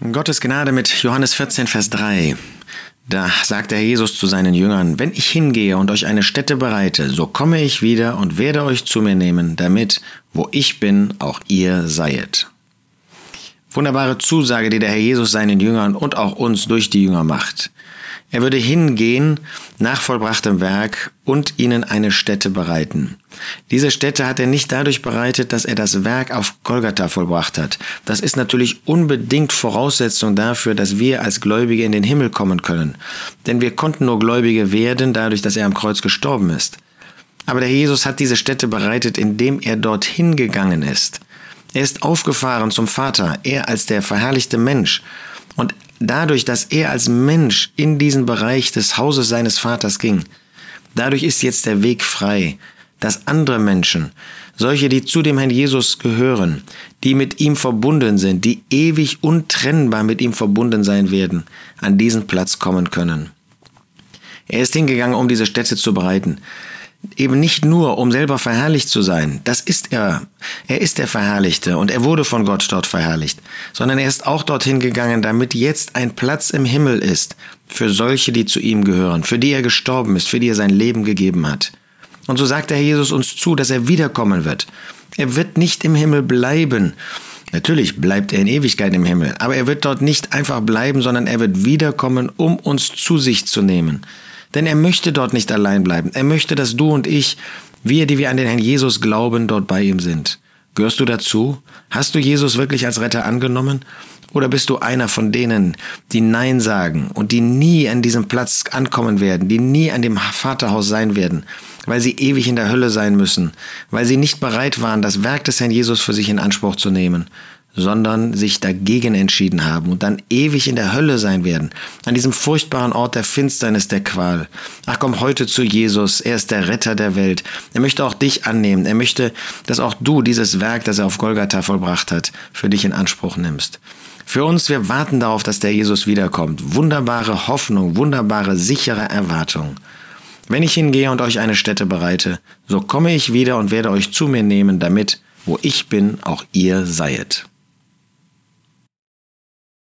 Gottes Gnade mit Johannes 14, Vers 3. Da sagt der Jesus zu seinen Jüngern, wenn ich hingehe und euch eine Stätte bereite, so komme ich wieder und werde euch zu mir nehmen, damit, wo ich bin, auch ihr seiet. Wunderbare Zusage, die der Herr Jesus seinen Jüngern und auch uns durch die Jünger macht. Er würde hingehen nach vollbrachtem Werk und ihnen eine Stätte bereiten. Diese Stätte hat er nicht dadurch bereitet, dass er das Werk auf Golgatha vollbracht hat. Das ist natürlich unbedingt Voraussetzung dafür, dass wir als Gläubige in den Himmel kommen können. Denn wir konnten nur Gläubige werden, dadurch, dass er am Kreuz gestorben ist. Aber der Jesus hat diese Stätte bereitet, indem er dorthin gegangen ist. Er ist aufgefahren zum Vater, er als der verherrlichte Mensch. Und dadurch, dass er als Mensch in diesen Bereich des Hauses seines Vaters ging, dadurch ist jetzt der Weg frei, dass andere Menschen, solche, die zu dem Herrn Jesus gehören, die mit ihm verbunden sind, die ewig untrennbar mit ihm verbunden sein werden, an diesen Platz kommen können. Er ist hingegangen, um diese Städte zu bereiten eben nicht nur, um selber verherrlicht zu sein, das ist er, er ist der Verherrlichte und er wurde von Gott dort verherrlicht, sondern er ist auch dorthin gegangen, damit jetzt ein Platz im Himmel ist für solche, die zu ihm gehören, für die er gestorben ist, für die er sein Leben gegeben hat. Und so sagt der Herr Jesus uns zu, dass er wiederkommen wird. Er wird nicht im Himmel bleiben. Natürlich bleibt er in Ewigkeit im Himmel, aber er wird dort nicht einfach bleiben, sondern er wird wiederkommen, um uns zu sich zu nehmen. Denn er möchte dort nicht allein bleiben. Er möchte, dass du und ich, wir, die wir an den Herrn Jesus glauben, dort bei ihm sind. Gehörst du dazu? Hast du Jesus wirklich als Retter angenommen? Oder bist du einer von denen, die Nein sagen und die nie an diesem Platz ankommen werden, die nie an dem Vaterhaus sein werden, weil sie ewig in der Hölle sein müssen, weil sie nicht bereit waren, das Werk des Herrn Jesus für sich in Anspruch zu nehmen sondern sich dagegen entschieden haben und dann ewig in der Hölle sein werden, an diesem furchtbaren Ort der Finsternis, der Qual. Ach komm heute zu Jesus, er ist der Retter der Welt. Er möchte auch dich annehmen, er möchte, dass auch du dieses Werk, das er auf Golgatha vollbracht hat, für dich in Anspruch nimmst. Für uns, wir warten darauf, dass der Jesus wiederkommt. Wunderbare Hoffnung, wunderbare, sichere Erwartung. Wenn ich hingehe und euch eine Stätte bereite, so komme ich wieder und werde euch zu mir nehmen, damit, wo ich bin, auch ihr seiet.